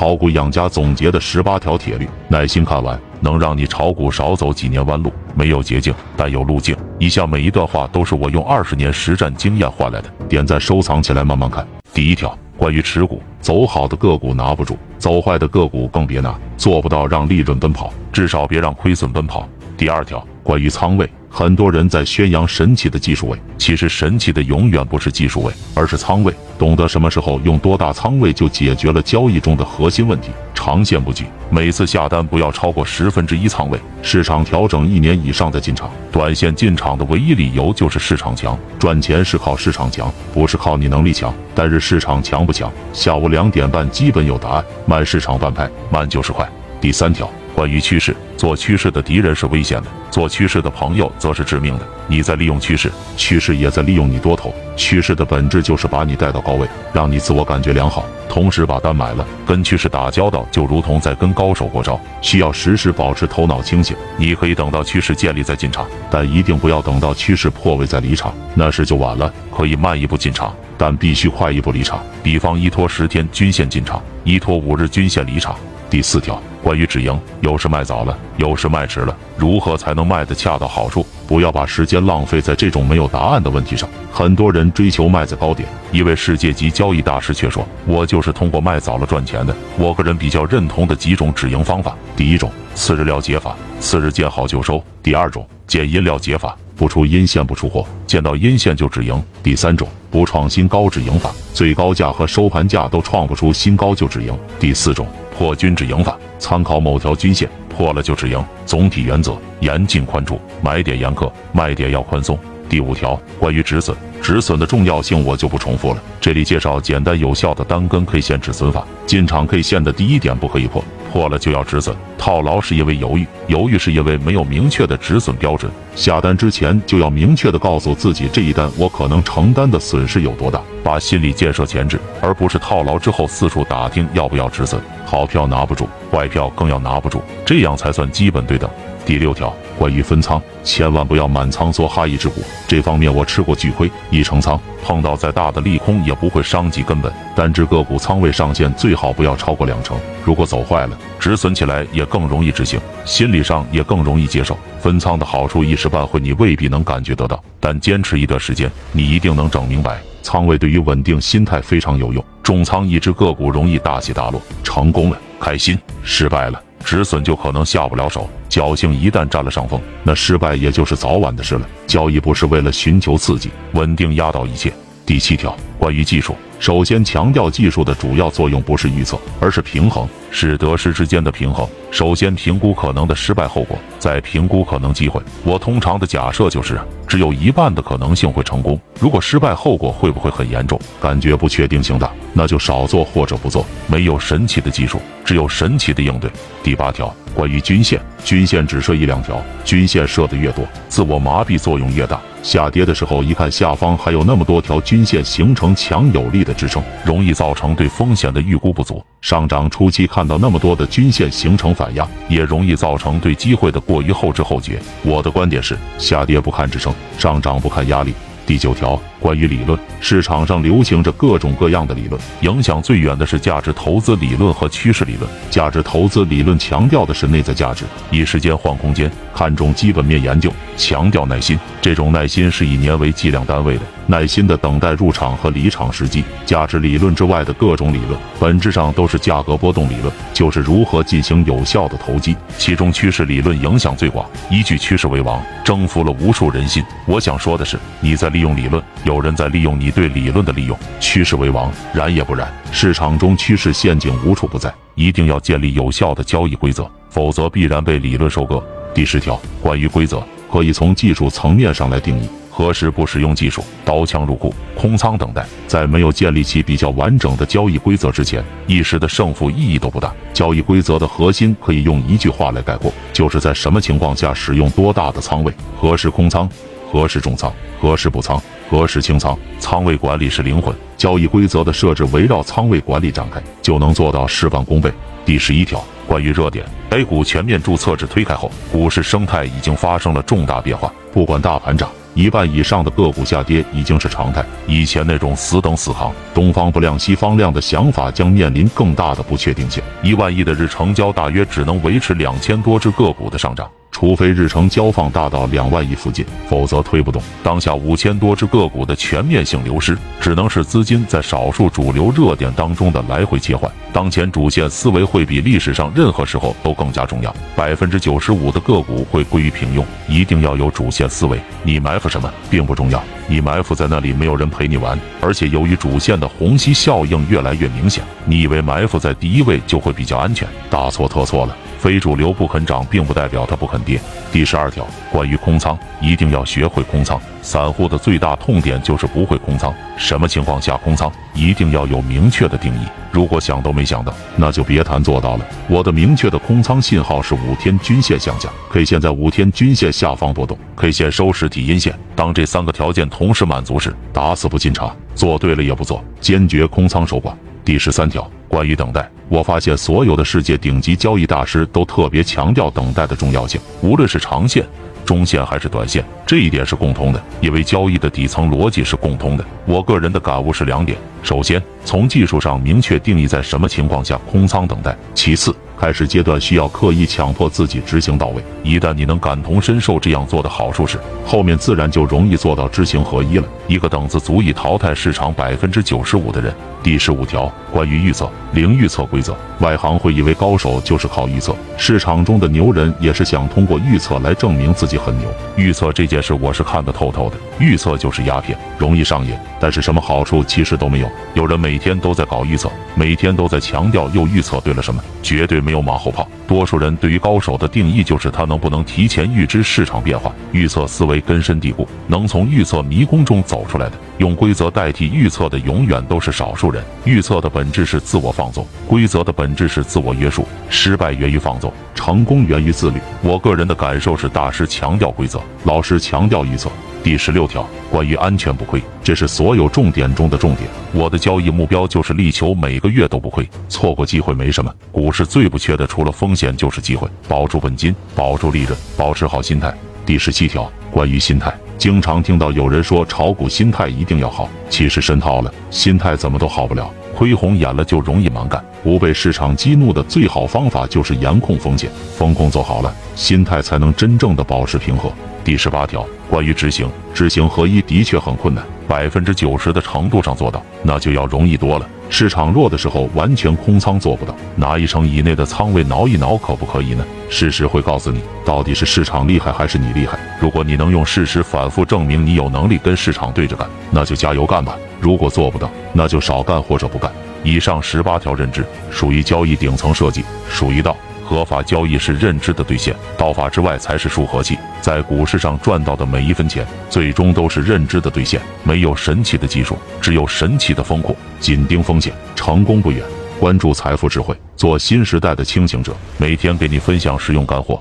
炒股养家总结的十八条铁律，耐心看完，能让你炒股少走几年弯路。没有捷径，但有路径。以下每一段话都是我用二十年实战经验换来的，点赞收藏起来慢慢看。第一条，关于持股，走好的个股拿不住，走坏的个股更别拿，做不到让利润奔跑，至少别让亏损奔跑。第二条，关于仓位。很多人在宣扬神奇的技术位，其实神奇的永远不是技术位，而是仓位。懂得什么时候用多大仓位，就解决了交易中的核心问题。长线布局，每次下单不要超过十分之一仓位。市场调整一年以上再进场。短线进场的唯一理由就是市场强，赚钱是靠市场强，不是靠你能力强。但是市场强不强，下午两点半基本有答案。慢市场半拍，慢就是快。第三条。关于趋势，做趋势的敌人是危险的，做趋势的朋友则是致命的。你在利用趋势，趋势也在利用你多头。趋势的本质就是把你带到高位，让你自我感觉良好，同时把单买了。跟趋势打交道，就如同在跟高手过招，需要时时保持头脑清醒。你可以等到趋势建立再进场，但一定不要等到趋势破位再离场，那时就晚了。可以慢一步进场，但必须快一步离场。比方依托十天均线进场，依托五日均线离场。第四条。关于止盈，有时卖早了，有时卖迟了，如何才能卖得恰到好处？不要把时间浪费在这种没有答案的问题上。很多人追求卖在高点，一位世界级交易大师却说：“我就是通过卖早了赚钱的。”我个人比较认同的几种止盈方法：第一种，次日料解法，次日见好就收；第二种，见阴料解法，不出阴线不出货，见到阴线就止盈；第三种，不创新高止盈法，最高价和收盘价都创不出新高就止盈；第四种。破均止盈法，参考某条均线破了就止盈。总体原则：严禁宽出，买点严苛，卖点要宽松。第五条，关于止损，止损的重要性我就不重复了。这里介绍简单有效的单根 K 线止损法。进场 K 线的第一点不可以破，破了就要止损。套牢是因为犹豫，犹豫是因为没有明确的止损标准。下单之前就要明确的告诉自己，这一单我可能承担的损失有多大。把心理建设前置，而不是套牢之后四处打听要不要止损。好票拿不住，坏票更要拿不住，这样才算基本对等。第六条，关于分仓，千万不要满仓做哈一只股，这方面我吃过巨亏。一成仓，碰到再大的利空也不会伤及根本。单只个股仓位上限最好不要超过两成，如果走坏了，止损起来也更容易执行，心理上也更容易接受。分仓的好处一时半会你未必能感觉得到，但坚持一段时间，你一定能整明白。仓位对于稳定心态非常有用，重仓一只个股容易大起大落，成功了开心，失败了止损就可能下不了手。侥幸一旦占了上风，那失败也就是早晚的事了。交易不是为了寻求刺激，稳定压倒一切。第七条，关于技术。首先强调技术的主要作用不是预测，而是平衡，是得失之间的平衡。首先评估可能的失败后果，再评估可能机会。我通常的假设就是，只有一半的可能性会成功。如果失败后果会不会很严重，感觉不确定性大，那就少做或者不做。没有神奇的技术，只有神奇的应对。第八条，关于均线，均线只设一两条，均线设的越多，自我麻痹作用越大。下跌的时候，一看下方还有那么多条均线形成强有力的支撑，容易造成对风险的预估不足；上涨初期看到那么多的均线形成反压，也容易造成对机会的过于后知后觉。我的观点是：下跌不看支撑，上涨不看压力。第九条，关于理论，市场上流行着各种各样的理论，影响最远的是价值投资理论和趋势理论。价值投资理论强调的是内在价值，以时间换空间，看重基本面研究，强调耐心。这种耐心是以年为计量单位的，耐心的等待入场和离场时机。价值理论之外的各种理论，本质上都是价格波动理论，就是如何进行有效的投机。其中趋势理论影响最广，依据趋势为王，征服了无数人心。我想说的是，你在利。用理论，有人在利用你对理论的利用。趋势为王，然也不然。市场中趋势陷阱无处不在，一定要建立有效的交易规则，否则必然被理论收割。第十条，关于规则，可以从技术层面上来定义。何时不使用技术？刀枪入库，空仓等待，在没有建立起比较完整的交易规则之前，一时的胜负意义都不大。交易规则的核心可以用一句话来概括，就是在什么情况下使用多大的仓位，何时空仓，何时重仓，何时补仓，何时清仓。仓位管理是灵魂，交易规则的设置围绕仓位管理展开，就能做到事半功倍。第十一条，关于热点，A 股全面注册制推开后，股市生态已经发生了重大变化。不管大盘涨。一半以上的个股下跌已经是常态。以前那种死等死行，东方不亮西方亮的想法将面临更大的不确定性。一万亿的日成交大约只能维持两千多只个股的上涨。除非日成交放大到两万亿附近，否则推不动。当下五千多只个股的全面性流失，只能是资金在少数主流热点当中的来回切换。当前主线思维会比历史上任何时候都更加重要。百分之九十五的个股会归于平庸，一定要有主线思维。你埋伏什么并不重要，你埋伏在那里没有人陪你玩。而且由于主线的虹吸效应越来越明显，你以为埋伏在第一位就会比较安全，大错特错了。非主流不肯涨，并不代表它不肯跌。第十二条，关于空仓，一定要学会空仓。散户的最大痛点就是不会空仓。什么情况下空仓，一定要有明确的定义。如果想都没想到，那就别谈做到了。我的明确的空仓信号是五天均线向下，K 线在五天均线下方波动，K 线收实体阴线。当这三个条件同时满足时，打死不进场，做对了也不做，坚决空仓守寡。第十三条，关于等待，我发现所有的世界顶级交易大师都特别强调等待的重要性，无论是长线、中线还是短线，这一点是共通的，因为交易的底层逻辑是共通的。我个人的感悟是两点：首先，从技术上明确定义在什么情况下空仓等待；其次，开始阶段需要刻意强迫自己执行到位。一旦你能感同身受这样做的好处时，后面自然就容易做到知行合一了。一个等字足以淘汰市场百分之九十五的人。第十五条，关于预测，零预测规则。外行会以为高手就是靠预测，市场中的牛人也是想通过预测来证明自己很牛。预测这件事我是看得透透的，预测就是鸦片，容易上瘾，但是什么好处其实都没有。有人每天都在搞预测，每天都在强调又预测对了什么，绝对没没有马后炮。多数人对于高手的定义就是他能不能提前预知市场变化，预测思维根深蒂固，能从预测迷宫中走出来的，用规则代替预测的永远都是少数。人预测的本质是自我放纵，规则的本质是自我约束。失败源于放纵，成功源于自律。我个人的感受是，大师强调规则，老师强调预测。第十六条，关于安全不亏，这是所有重点中的重点。我的交易目标就是力求每个月都不亏，错过机会没什么。股市最不缺的除了风险就是机会，保住本金，保住利润，保持好心态。第十七条，关于心态。经常听到有人说炒股心态一定要好，其实深套了，心态怎么都好不了，亏红眼了就容易蛮干。不被市场激怒的最好方法就是严控风险，风控做好了，心态才能真正的保持平和。第十八条，关于执行，执行合一的确很困难，百分之九十的程度上做到，那就要容易多了。市场弱的时候，完全空仓做不到，拿一成以内的仓位挠一挠，可不可以呢？事实会告诉你，到底是市场厉害还是你厉害。如果你能用事实反复证明你有能力跟市场对着干，那就加油干吧。如果做不到，那就少干或者不干。以上十八条认知属于交易顶层设计，属于道。合法交易是认知的兑现，道法之外才是数和气。在股市上赚到的每一分钱，最终都是认知的兑现。没有神奇的技术，只有神奇的风控。紧盯风险，成功不远。关注财富智慧，做新时代的清醒者。每天给你分享实用干货。